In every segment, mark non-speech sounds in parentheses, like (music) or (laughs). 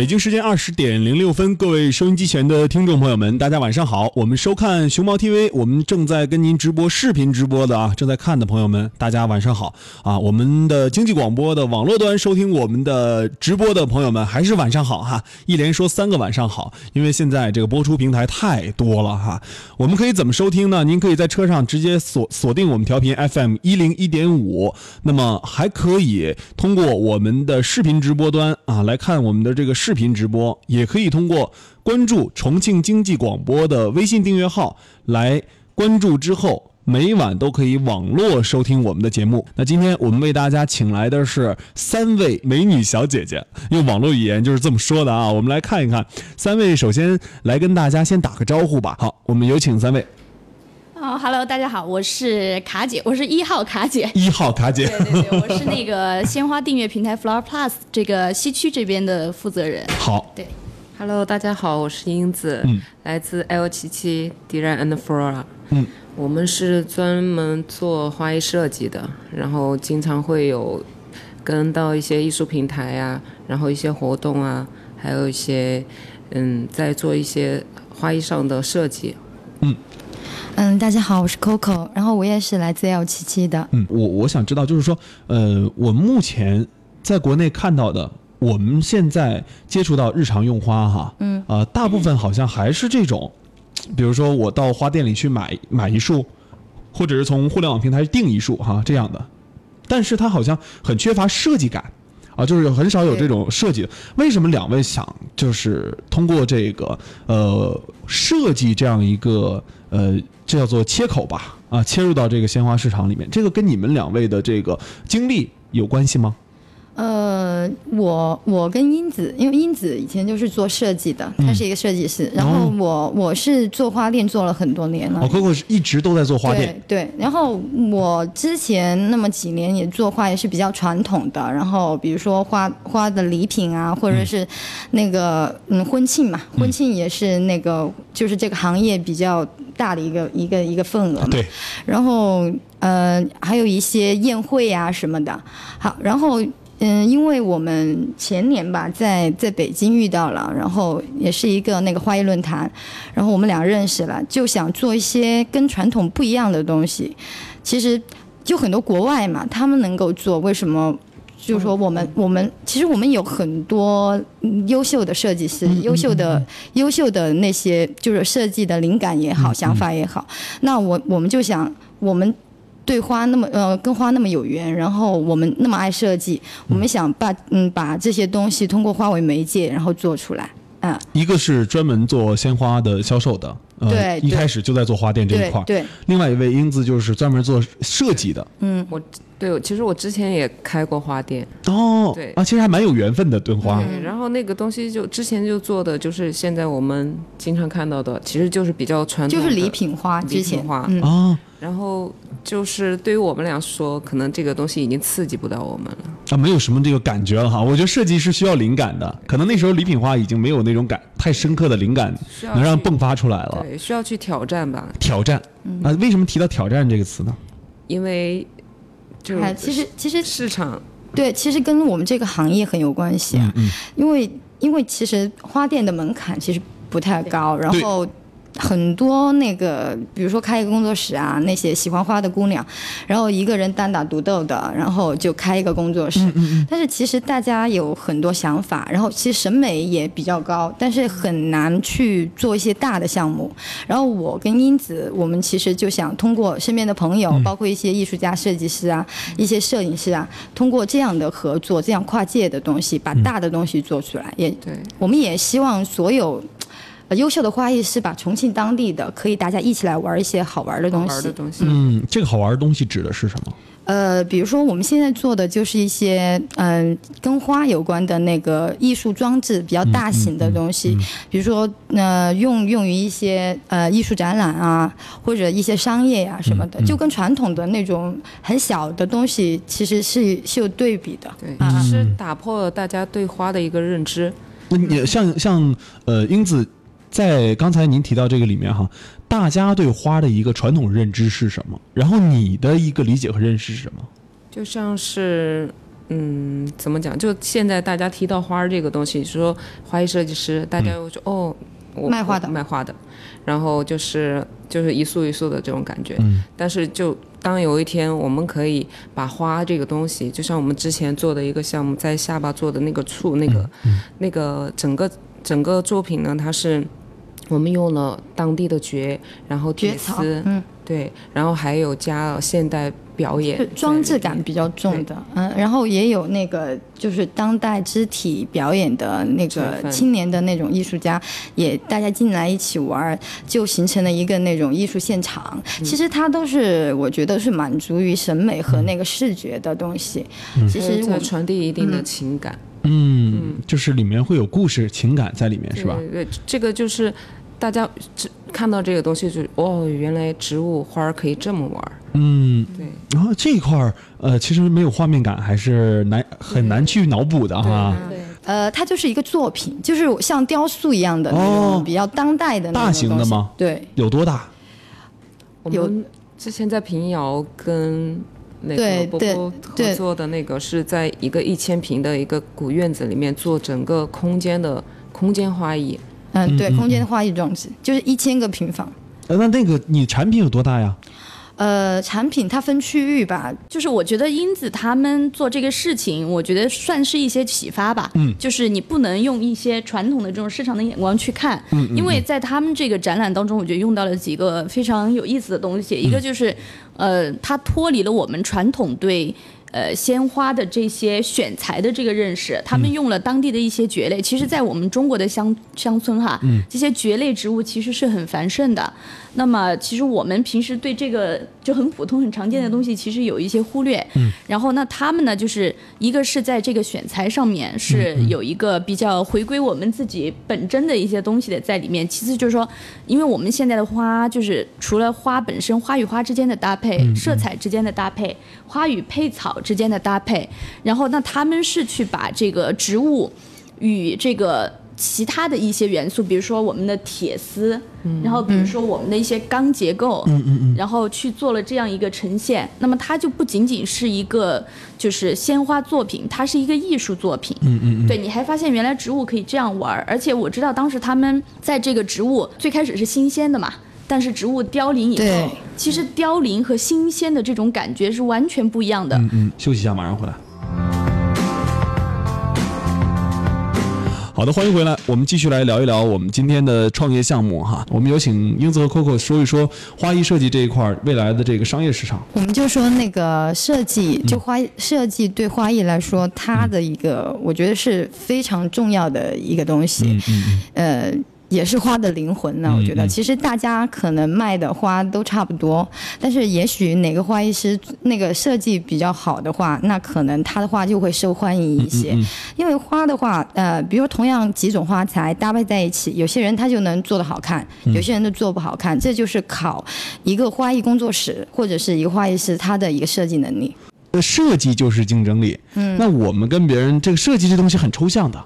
北京时间二十点零六分，各位收音机前的听众朋友们，大家晚上好。我们收看熊猫 TV，我们正在跟您直播视频直播的啊，正在看的朋友们，大家晚上好啊。我们的经济广播的网络端收听我们的直播的朋友们，还是晚上好哈。一连说三个晚上好，因为现在这个播出平台太多了哈。我们可以怎么收听呢？您可以在车上直接锁锁定我们调频 FM 一零一点五，那么还可以通过我们的视频直播端啊来看我们的这个视。视频直播也可以通过关注重庆经济广播的微信订阅号来关注，之后每晚都可以网络收听我们的节目。那今天我们为大家请来的是三位美女小姐姐，用网络语言就是这么说的啊。我们来看一看，三位首先来跟大家先打个招呼吧。好，我们有请三位。哦哈喽，大家好，我是卡姐，我是一号卡姐。一号卡姐，对对对，我是那个鲜花订阅平台 Flower Plus 这个西区这边的负责人。好，对，Hello，大家好，我是英子，来自 L 七七 Design and Flora。嗯，我们是专门做花艺设计的，然后经常会有跟到一些艺术平台啊，然后一些活动啊，还有一些嗯，在做一些花艺上的设计。嗯。嗯，大家好，我是 Coco，然后我也是来自 L 七七的。嗯，我我想知道，就是说，呃，我目前在国内看到的，我们现在接触到日常用花哈，嗯，呃，大部分好像还是这种，比如说我到花店里去买买一束，或者是从互联网平台订一束哈这样的，但是它好像很缺乏设计感。啊，就是很少有这种设计。为什么两位想就是通过这个呃设计这样一个呃这叫做切口吧啊切入到这个鲜花市场里面？这个跟你们两位的这个经历有关系吗？呃，我我跟英子，因为英子以前就是做设计的，她是一个设计师。然后我我是做花店做了很多年了。我，Coco 是一直都在做花店。对对。然后我之前那么几年也做花也是比较传统的，然后比如说花花的礼品啊，或者是那个嗯婚庆嘛，婚庆也是那个就是这个行业比较大的一个一个一个份额嘛。对。然后呃还有一些宴会啊什么的。好，然后。嗯，因为我们前年吧，在在北京遇到了，然后也是一个那个花艺论坛，然后我们俩认识了，就想做一些跟传统不一样的东西。其实就很多国外嘛，他们能够做，为什么？就是说我们我们其实我们有很多优秀的设计师，优秀的优秀的那些就是设计的灵感也好，想法也好。那我我们就想我们。对花那么呃跟花那么有缘，然后我们那么爱设计，我们想把嗯把这些东西通过花为媒介，然后做出来啊。一个是专门做鲜花的销售的，对，一开始就在做花店这一块儿。对。另外一位英子就是专门做设计的。嗯，我对，其实我之前也开过花店。哦。对啊，其实还蛮有缘分的炖花。对，然后那个东西就之前就做的就是现在我们经常看到的，其实就是比较传统，就是礼品花，礼品花啊。然后就是对于我们俩说，可能这个东西已经刺激不到我们了啊，没有什么这个感觉了哈。我觉得设计是需要灵感的，可能那时候礼品花已经没有那种感太深刻的灵感，能让迸发出来了。对，需要去挑战吧。挑战啊？为什么提到挑战这个词呢？因为就其实其实市场对，其实跟我们这个行业很有关系啊。嗯。因为因为其实花店的门槛其实不太高，然后。很多那个，比如说开一个工作室啊，那些喜欢花的姑娘，然后一个人单打独斗的，然后就开一个工作室。但是其实大家有很多想法，然后其实审美也比较高，但是很难去做一些大的项目。然后我跟英子，我们其实就想通过身边的朋友，包括一些艺术家、设计师啊，一些摄影师啊，通过这样的合作，这样跨界的东西，把大的东西做出来。也对，我们也希望所有。优秀的花艺是把重庆当地的可以大家一起来玩一些好玩的东西。嗯，这个好玩的东西指的是什么？呃，比如说我们现在做的就是一些嗯跟花有关的那个艺术装置，比较大型的东西。比如说呃用用于一些呃艺术展览啊，或者一些商业呀什么的，就跟传统的那种很小的东西其实是是有对比的。对，是打破了大家对花的一个认知。那你像像呃英子。在刚才您提到这个里面哈，大家对花的一个传统认知是什么？然后你的一个理解和认识是什么？就像是，嗯，怎么讲？就现在大家提到花儿这个东西，说花艺设计师，大家又说、哦，我卖花的卖花的，然后就是就是一束一束的这种感觉。嗯但是就当有一天我们可以把花这个东西，就像我们之前做的一个项目，在下巴做的那个醋，那个、那个整个整个作品呢，它是我们用了当地的蕨，然后铁蕨草丝，嗯，对，然后还有加了现代表演装置感比较重的，嗯，然后也有那个就是当代肢体表演的那个青年的那种艺术家，也大家进来一起玩儿，就形成了一个那种艺术现场。嗯其实它都是我觉得是满足于审美和那个视觉的东西。其实我传递一定的情感，嗯，就是里面会有故事、情感在里面，是吧？对对，这个就是大家只看到这个东西就哦，原来植物花儿可以这么玩儿，嗯，对。然后这一块儿，呃，其实没有画面感，还是难很难去脑补的哈。对，呃，它就是一个作品，就是像雕塑一样的那哦种比较当代的大型的吗？对，有多大？有我们之前在平遥跟那对对个波波合作的那个是在一个一千平的一个古院子里面做整个空间的空间花艺，嗯，对，空间花艺装置就是一千个平方。呃，那那个你产品有多大呀？呃，产品它分区域吧，就是我觉得英子他们做这个事情，我觉得算是一些启发吧。嗯就是你不能用一些传统的这种市场的眼光去看，嗯嗯因为在他们这个展览当中，我觉得用到了几个非常有意思的东西。一个就是，呃，它脱离了我们传统对。呃，鲜花的这些选材的这个认识，他们用了当地的一些蕨类。其实，在我们中国的乡乡村哈，这些蕨类植物其实是很繁盛的。那么，其实我们平时对这个就很普通、很常见的东西，其实有一些忽略。嗯。然后，那他们呢，就是一个是在这个选材上面是有一个比较回归我们自己本真的一些东西的在里面。其次就是说，因为我们现在的花，就是除了花本身，花与花之间的搭配、色彩之间的搭配、花与配草之间的搭配，然后那他们是去把这个植物与这个其他的一些元素，比如说我们的铁丝，然后比如说我们的一些钢结构，然后去做了这样一个呈现。那么它就不仅仅是一个就是鲜花作品，它是一个艺术作品。嗯嗯对，你还发现原来植物可以这样玩儿，而且我知道当时他们在这个植物最开始是新鲜的嘛。但是植物凋零以后对，其实凋零和新鲜的这种感觉是完全不一样的。嗯嗯，休息一下，马上回来。好的，欢迎回来。我们继续来聊一聊我们今天的创业项目哈。我们有请英子和 Coco 说一说花艺设计这一块儿未来的这个商业市场。我们就说那个设计，就花设计对花艺来说，它的一个我觉得是非常重要的一个东西。嗯嗯呃，也是花的灵魂呢。嗯我觉得，嗯其实大家可能卖的花都差不多，但是也许哪个花艺师那个设计比较好的话，那可能他的花就会受欢迎一些。因为花的话，呃，比如同样几种花材搭配在一起，有些人他就能做得好看，嗯有些人都做不好看，这就是考一个花艺工作室或者是一个花艺师他的一个设计能力。呃，设计就是竞争力。嗯，那我们跟别人这个设计这东西很抽象的。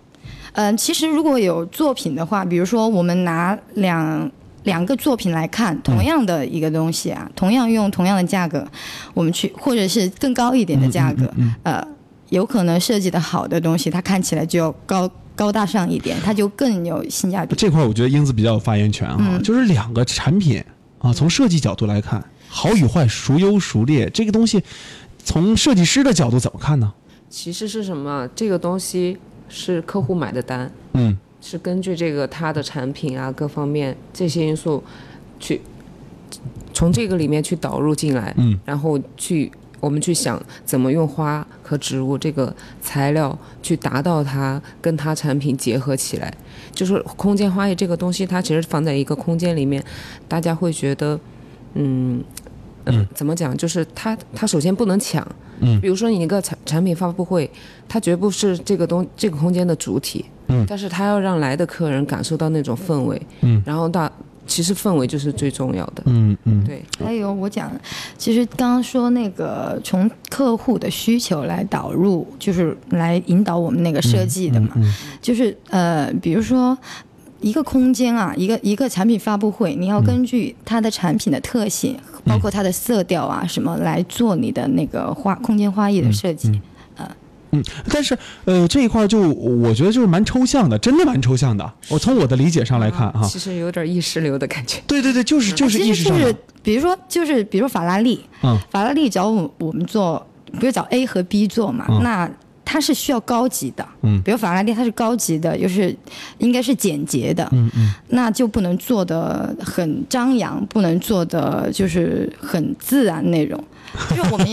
嗯，其实如果有作品的话，比如说我们拿两两个作品来看，同样的一个东西啊，同样用同样的价格，我们去或者是更高一点的价格，呃，有可能设计的好的东西，它看起来就要高高大上一点，它就更有性价比。这块我觉得英子比较有发言权啊，就是两个产品啊，从设计角度来看，好与坏、孰优孰劣，这个东西从设计师的角度怎么看呢？其实是什么？这个东西是客户买的单，嗯是根据这个他的产品啊各方面这些因素去从这个里面去导入进来，嗯，然后去我们去想怎么用花和植物这个材料去达到它跟它产品结合起来。就是空间花艺这个东西，它其实放在一个空间里面，大家会觉得，嗯。嗯，怎么讲？就是他，他首先不能抢。嗯比如说你一个产产品发布会，他绝不是这个东这个空间的主体。嗯但是他要让来的客人感受到那种氛围。嗯然后到其实氛围就是最重要的。嗯嗯对，还有我讲，其实刚刚说那个从客户的需求来导入，就是来引导我们那个设计的嘛，嗯就是呃，比如说。一个空间啊，一个一个产品发布会，你要根据它的产品的特性，包括它的色调啊什么来做你的那个花空间花艺的设计。嗯但是呃这一块儿就我觉得就是蛮抽象的，真的蛮抽象的。我从我的理解上来看哈，其实有点意识流的感觉。对对对，就是就是意识上的，比如说就是比如说法拉利，嗯。法拉利找我我们做，比如找 A 和 B 做嘛，嗯。那它是需要高级的，嗯。比如法拉利它是高级的，又是应该是简洁的，嗯嗯。那就不能做的很张扬，不能做的就是很自然那种。就是我们，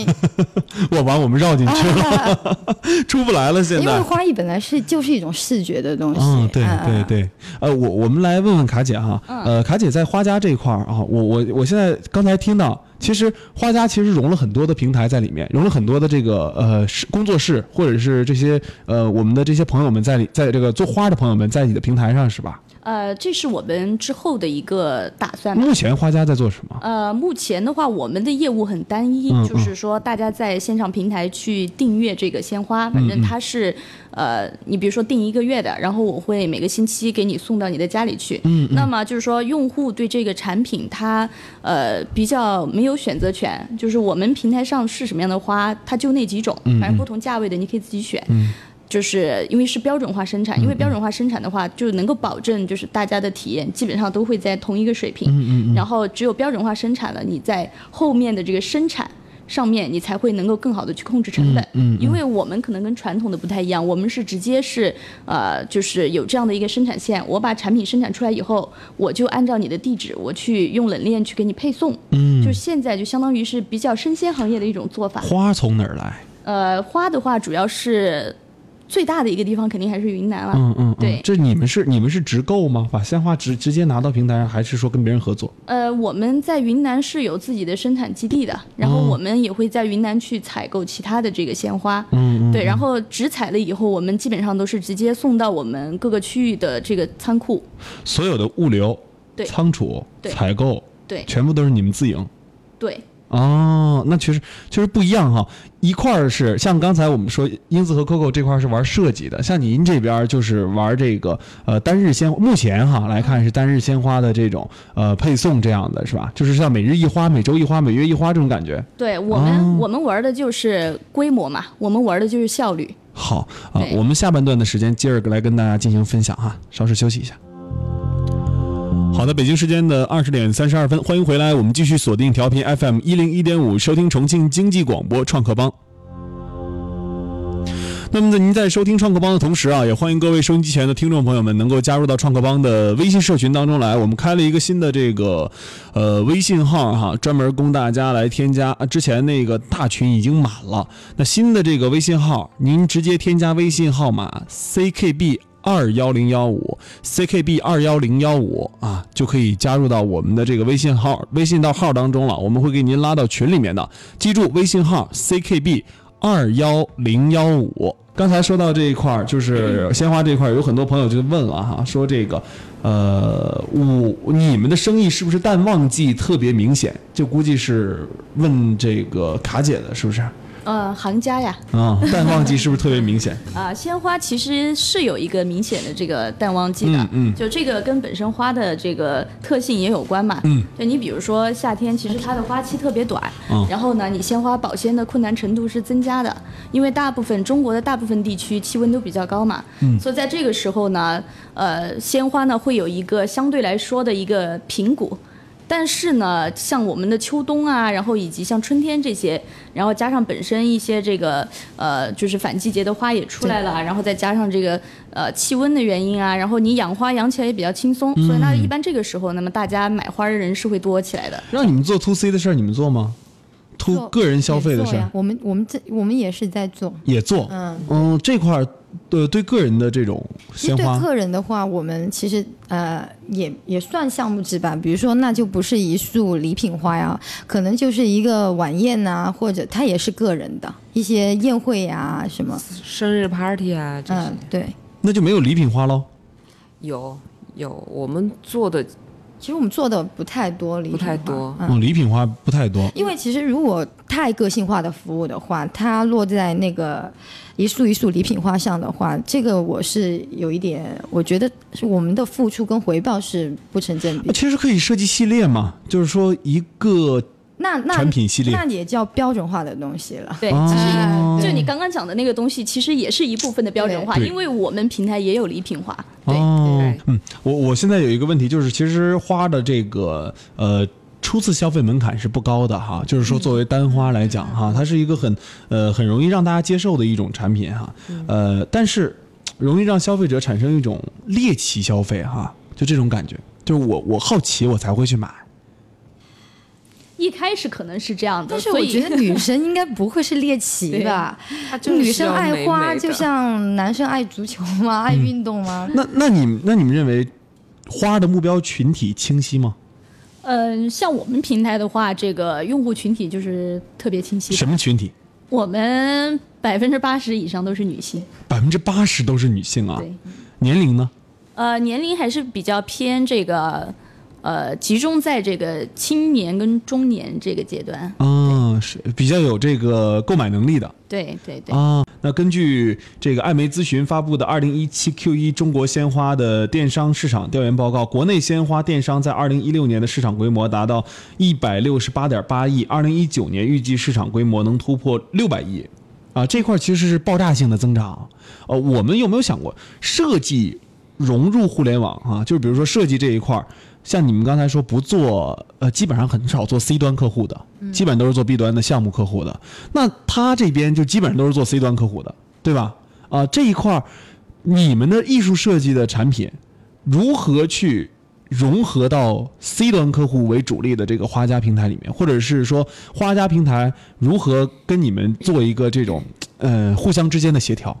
(laughs) 我把我们绕进去了，(laughs) 出不来了现在。因为。花艺本来是就是一种视觉的东西，嗯，对嗯对，对，呃，我我们来问问卡姐哈，呃，卡姐在花家这一块儿啊，我我我现在刚才听到，其实花家其实融了很多的平台在里面，融了很多的这个呃是工作室或者是这些呃我们的这些朋友们在里在这个做花的朋友们在你的平台上是吧？呃，这是我们之后的一个打算。目前花家在做什么？呃，目前的话，我们的业务很单一，嗯就是说大家在线上平台去订阅这个鲜花，反嗯正它是，呃，你比如说订一个月的，然后我会每个星期给你送到你的家里去。嗯，那么就是说，用户对这个产品它呃比较没有选择权，就是我们平台上是什么样的花，它就那几种，嗯反正不同价位的你可以自己选。就是因为是标准化生产，因为标准化生产的话，就能够保证就是大家的体验基本上都会在同一个水平。嗯嗯然后只有标准化生产了，你在后面的这个生产。上面你才会能够更好的去控制成本，嗯因为我们可能跟传统的不太一样，我们是直接是呃，就是有这样的一个生产线，我把产品生产出来以后，我就按照你的地址，我去用冷链去给你配送，嗯，就现在就相当于是比较生鲜行业的一种做法。花从哪儿来？呃，花的话主要是最大的一个地方肯定还是云南了，嗯嗯，对这你们是你们是直购吗？把鲜花直直接拿到平台上，还是说跟别人合作？呃，我们在云南是有自己的生产基地的，然后哦我们也会在云南去采购其他的这个鲜花。嗯嗯，对，然后直采了以后，我们基本上都是直接送到我们各个区域的这个仓库。所有的物流、对仓储、对采购，对全部都是你们自营。对，哦，那确实确实不一样哈。一块儿是像刚才我们说，英子和 Coco 这块儿是玩设计的，像您这边就是玩这个呃单日鲜，目前哈来看是单日鲜花的这种呃配送这样的是吧？就是像每日一花、每周一花、每月一花这种感觉。对我们、哦我们玩的就是规模嘛，我们玩的就是效率。好啊，对我们下半段的时间接着来跟大家进行分享哈，稍事休息一下。好的，北京时间的二十点三十二分，欢迎回来，我们继续锁定调频 FM 一零一点五，收听重庆经济广播创客帮。那么在您在收听创客帮的同时啊，也欢迎各位收音机前的听众朋友们能够加入到创客帮的微信社群当中来。我们开了一个新的这个呃微信号哈，专门供大家来添加。啊之前那个大群已经满了，那新的这个微信号，您直接添加微信号码 ckb。二幺零幺五 ckb 二幺零幺五啊，就可以加入到我们的这个微信号微信到号当中了。我们会给您拉到群里面的，记住微信号 ckb 二幺零幺五。刚才说到这一块儿，就是鲜花这一块儿，有很多朋友就问了哈，说这个，呃，我你们的生意是不是淡旺季特别明显？就估计是问这个卡姐的，是不是？呃，行家呀，啊，淡旺季是不是特别明显？(laughs) 啊、鲜花其实是有一个明显的这个淡旺季的，嗯嗯。就这个跟本身花的这个特性也有关嘛。嗯，就你比如说夏天，其实它的花期特别短，嗯。然后呢，你鲜花保鲜的困难程度是增加的，因为大部分中国的大部分地区气温都比较高嘛，嗯，所以在这个时候呢，呃，鲜花呢会有一个相对来说的一个平谷。但是呢，像我们的秋冬啊，然后以及像春天这些，然后加上本身一些这个呃，就是反季节的花也出来了，然后再加上这个呃气温的原因啊，然后你养花养起来也比较轻松，所以那一般这个时候，那么大家买花的人是会多起来的。让你们做 to C 的事儿，你们做吗个人消费的事我们我们这我们也是在做。也做。嗯嗯，这块儿对对个人的这种鲜花，客人的话，我们其实呃也也算项目制吧。比如说，那就不是一束礼品花呀，可能就是一个晚宴呐、或者它也是个人的一些宴会呀、什么。生日 party 啊，这些、嗯，对。那就没有礼品花喽。有有，我们做的其实我们做的不太多，礼品不太花多嗯。嗯，礼品花不太多。因为其实如果太个性化的服务的话，它落在那个一束一束礼品花上的话，这个我是有一点，我觉得是我们的付出跟回报是不成正比那。其实可以设计系列嘛，就是说一个那那产品系列那也叫标准化的东西了。对，哦其实就你刚刚讲的那个东西，其实也是一部分的标准化，因为我们平台也有礼品化。对，哦对，嗯，我我现在有一个问题，就是其实花的这个呃。初次消费门槛是不高的哈，就是说作为单花来讲哈，它是一个很呃很容易让大家接受的一种产品哈，呃，但是容易让消费者产生一种猎奇消费哈，就这种感觉，就是我我好奇我才会去买，一开始可能是这样的，但是我觉得女生应该不会是猎奇 (laughs) 吧？女生爱花，就像男生爱足球吗？(laughs) 爱运动吗？那那你们那你们认为花的目标群体清晰吗？嗯、像我们平台的话，这个用户群体就是特别清晰。什么群体？我们百分之八十以上都是女性，百分之八十都是女性啊，对，年龄呢？呃，年龄还是比较偏这个，呃，集中在这个青年跟中年这个阶段。啊，是比较有这个购买能力的。对对对，啊，那根据这个艾媒咨询发布的《二零一七 Q 一中国鲜花的电商市场调研报告》，国内鲜花电商在二零一六年的市场规模达到一百六十八点八亿，二零一九年预计市场规模能突破六百亿，啊，这块其实是爆炸性的增长。呃，我们有没有想过设计融入互联网啊？就是比如说设计这一块儿，像你们刚才说不做，呃，基本上很少做 C 端客户的，基本都是做 B 端的项目客户的。那他这边就基本上都是做 C 端客户的，对吧？啊，这一块儿，你们的艺术设计的产品如何去融合到 C 端客户为主力的这个花家平台里面，或者是说花家平台如何跟你们做一个这种呃互相之间的协调？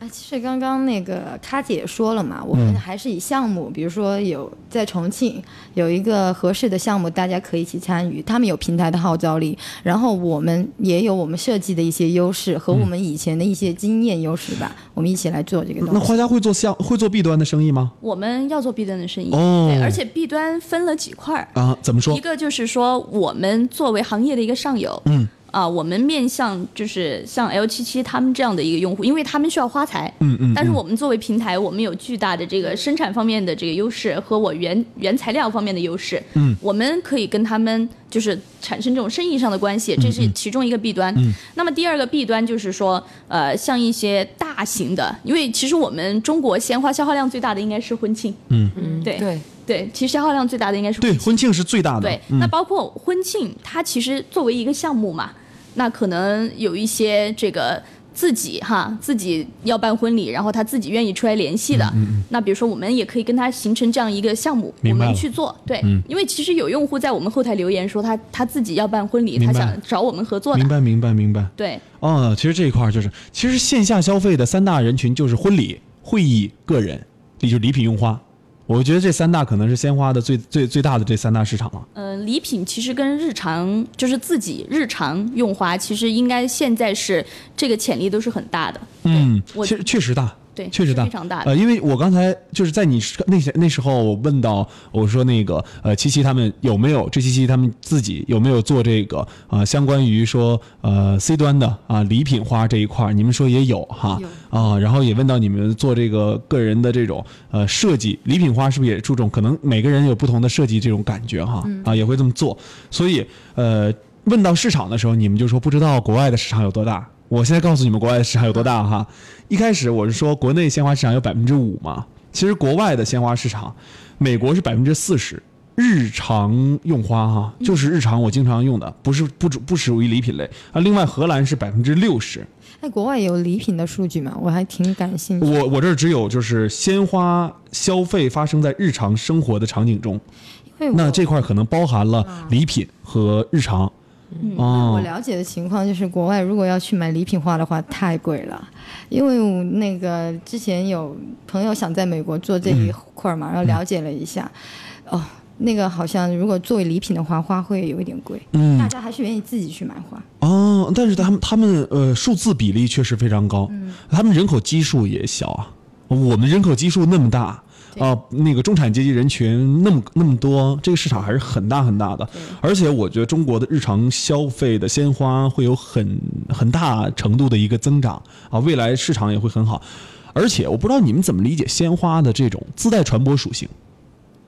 啊，其实刚刚那个卡姐也说了嘛，我嗯们还是以项目，比如说有在重庆有一个合适的项目，大家可以一起参与，他们有平台的号召力，然后我们也有我们设计的一些优势和我们以前的一些经验优势吧，我们一起来做这个东西。那花家会做项会做 B 端的生意吗？我们要做 B 端的生意，哦对，而且 B 端分了几块儿，啊，怎么说一？个就是说，我们作为行业的一个上游，嗯，啊，我们面向就是像 L 七七他们这样的一个用户，因为他们需要花材，嗯嗯。但是我们作为平台，我们有巨大的这个生产方面的这个优势和我原原材料方面的优势，嗯，我们可以跟他们就是产生这种生意上的关系，这是其中一个弊端。嗯。那么第二个弊端就是说，呃，像一些大型的，因为其实我们中国鲜花消耗量最大的应该是婚庆，嗯。嗯，对对，对，其实消耗量最大的应该是对，婚庆。婚庆是最大的。对，嗯。那包括婚庆，它其实作为一个项目嘛，那可能有一些这个自己哈自己要办婚礼，然后他自己愿意出来联系的，那比如说我们也可以跟他形成这样一个项目，我们去做，对，嗯。因为其实有用户在我们后台留言说他他自己要办婚礼，他想找我们合作的，明白明白明白。对。哦，其实这一块就是，其实线下消费的三大人群就是婚礼、会议、个人，也就是礼品用花。我觉得这三大可能是鲜花的最最最大的这三大市场了。嗯、礼品其实跟日常就是自己日常用花，其实应该现在是这个潜力都是很大的。嗯，我确确实大，对确实大，非常大的呃，因为我刚才就是在你那些那时候，我问到我说那个呃七七他们有没有这七七他们自己有没有做这个啊、呃相关于说呃 C 端的啊、礼品花这一块儿，你们说也有哈啊，然后也问到你们做这个个人的这种呃设计礼品花是不是也注重？可能每个人有不同的设计这种感觉哈啊也会这么做，所以呃问到市场的时候，你们就说不知道国外的市场有多大。我现在告诉你们国外的市场有多大哈。一开始我是说国内鲜花市场有百分之五嘛，其实国外的鲜花市场，美国是百分之四十。日常用花哈，就是日常我经常用的，不是不不属于礼品类啊。另外荷兰是百分之六十，哎，国外有礼品的数据吗？我还挺感兴趣。我我这儿只有就是鲜花消费发生在日常生活的场景中，那这块可能包含了礼品和日常。我哦，了解的情况就是，国外如果要去买礼品花的话，太贵了。因为我那个之前有朋友想在美国做这一块儿嘛，然后了解了一下，哦，那个好像如果作为礼品的话，花会有一点贵。嗯大家还是愿意自己去买花。哦，但是他们他们呃数字比例确实非常高，他们人口基数也小啊，我们人口基数那么大。啊、那个中产阶级人群那么那么多，这个市场还是很大很大的。而且我觉得中国的日常消费的鲜花会有很很大程度的一个增长啊，未来市场也会很好。而且我不知道你们怎么理解鲜花的这种自带传播属性，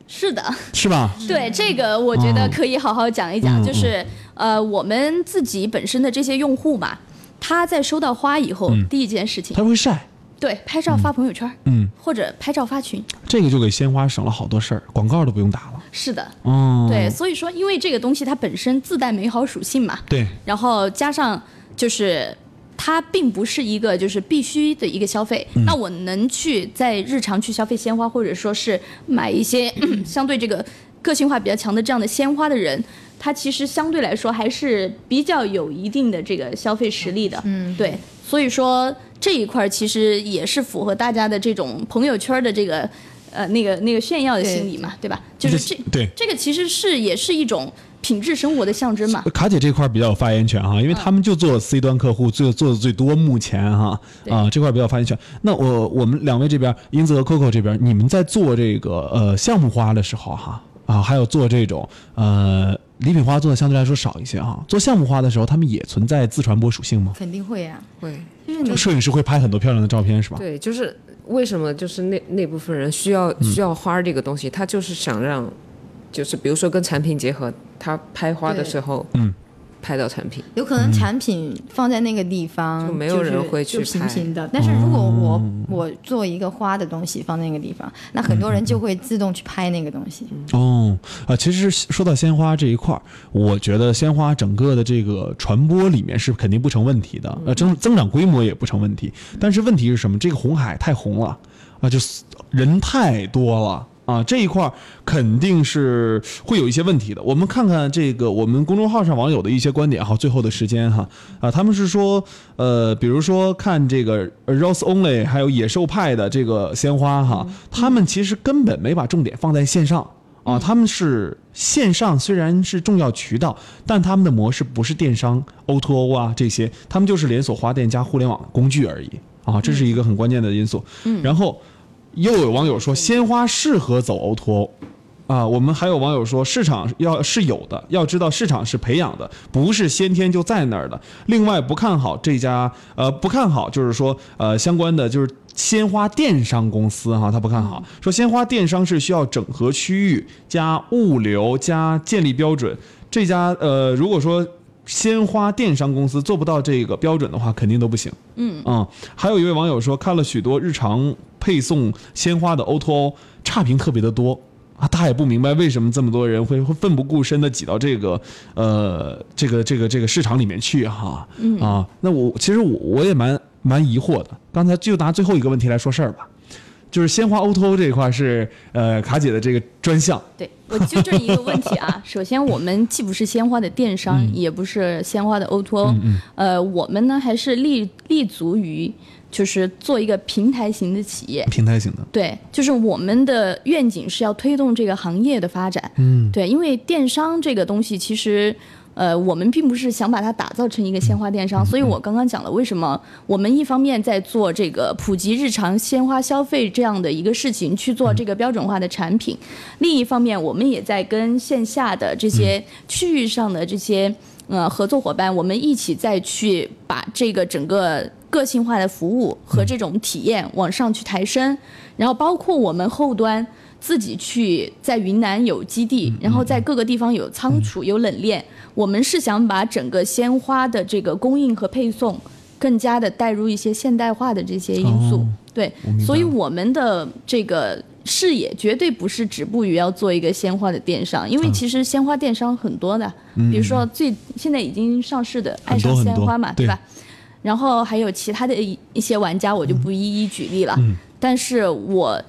是的，(laughs) 是吧？对这个，我觉得可以好好讲一讲。嗯就是呃，我们自己本身的这些用户嘛，他在收到花以后，第一件事情，他会晒，对，拍照发朋友圈，嗯，或者拍照发群，这个就给鲜花省了好多事儿，广告都不用打了。是的，哦，对，所以说，因为这个东西它本身自带美好属性嘛，对，然后加上就是它并不是一个就是必须的一个消费。那我能去在日常去消费鲜花，或者说是买一些 (clears throat) 相对这个个性化比较强的这样的鲜花的人，他其实相对来说还是比较有一定的这个消费实力的。嗯，对，所以说这一块儿其实也是符合大家的这种朋友圈的这个。呃，那个那个炫耀的心理嘛，对吧？就是这对这个其实是也是一种品质生活的象征嘛。卡姐这块儿比较有发言权哈，因为他们就做 C 端客户，最做的最多，目前哈对啊这块儿比较发言权。那我我们两位这边，英子和 Coco 这边，你们在做这个呃项目花的时候哈啊，还有做这种呃礼品花做的相对来说少一些哈。做项目花的时候，他们也存在自传播属性吗？肯定会啊，会。就是摄影师会拍很多漂亮的照片是吧？对，就是为什么就是那那部分人需要需要花这个东西，他就是想让，就是比如说跟产品结合，他拍花的时候，嗯，拍到产品，有可能产品放在那个地方，就没有人会去拍平的。但是如果我我做一个花的东西放在那个地方，那很多人就会自动去拍那个东西。哦，啊，其实说到鲜花这一块儿，我觉得鲜花整个的这个传播里面是肯定不成问题的，呃，增增长规模也不成问题。但是问题是什么？这个红海太红了啊，就是人太多了。啊，这一块儿肯定是会有一些问题的。我们看看这个我们公众号上网友的一些观点哈，最后的时间哈，啊，他们是说，呃，比如说看这个 Rose Only 还有野兽派的这个鲜花哈，他们其实根本没把重点放在线上。啊，他们是线上虽然是重要渠道，但他们的模式不是电商 O to O 啊这些，他们就是连锁花店加互联网工具而已啊，这是一个很关键的因素。嗯，然后又有网友说鲜花适合走 O to O。啊，我们还有网友说，市场要是有的，要知道市场是培养的，不是先天就在那儿的。另外，不看好这家，呃，不看好就是说，呃，相关的就是鲜花电商公司哈，他不看好，说鲜花电商是需要整合区域加物流加建立标准。这家呃，如果说鲜花电商公司做不到这个标准的话，肯定都不行。嗯啊、还有一位网友说，看了许多日常配送鲜花的 O to O，差评特别的多。啊，他也不明白为什么这么多人会会奋不顾身的挤到这个呃这个这个这个市场里面去哈。嗯啊，那我其实我我也蛮蛮疑惑的。刚才就拿最后一个问题来说事儿吧，就是鲜花 O to O 这一块是呃卡姐的这个专项。对我纠正一个问题啊，(laughs) 首先我们既不是鲜花的电商，也不是鲜花的 O to O，呃，我们呢还是立立足于就是做一个平台型的企业。平台型的，对，就是我们的愿景是要推动这个行业的发展。嗯，对，因为电商这个东西其实。呃，我们并不是想把它打造成一个鲜花电商，所以我刚刚讲了为什么我们一方面在做这个普及日常鲜花消费这样的一个事情，去做这个标准化的产品；另一方面，我们也在跟线下的这些区域上的这些呃合作伙伴，我们一起再去把这个整个个性化的服务和这种体验往上去抬升，然后包括我们后端。自己去在云南有基地，然后在各个地方有仓储、有冷链。我们是想把整个鲜花的这个供应和配送，更加的带入一些现代化的这些因素。哦对所以我们的这个视野绝对不是止步于要做一个鲜花的电商，因为其实鲜花电商很多的，比如说最现在已经上市的爱上鲜花嘛，对。吧？然后还有其他的一一些玩家，我就不一一举例了。但是我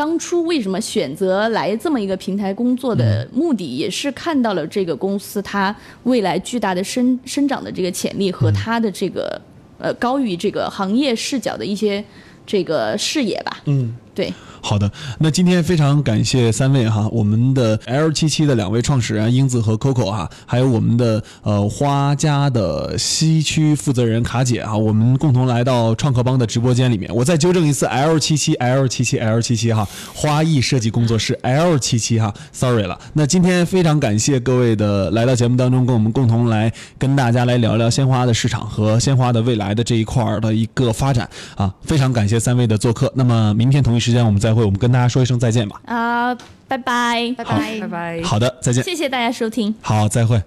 当初为什么选择来这么一个平台工作的目的，也是看到了这个公司它未来巨大的生生长的这个潜力和它的这个呃高于这个行业视角的一些这个视野吧。嗯，对，好的，那今天非常感谢三位哈，我们的 L 七七的两位创始人英子和 Coco 哈，还有我们的呃花家的西区负责人卡姐哈，我们共同来到创客帮的直播间里面。我再纠正一次，L 七七 L 七七 L 七七哈，花艺设计工作室 L 七七哈，sorry 了。那今天非常感谢各位的来到节目当中，跟我们共同来跟大家来聊聊鲜花的市场和鲜花的未来的这一块的一个发展啊，非常感谢三位的做客。那么明天同一时间我们再会，我们跟大家说一声再见吧。啊、拜拜，拜拜拜拜。好的，再见。谢谢大家收听。好，再会。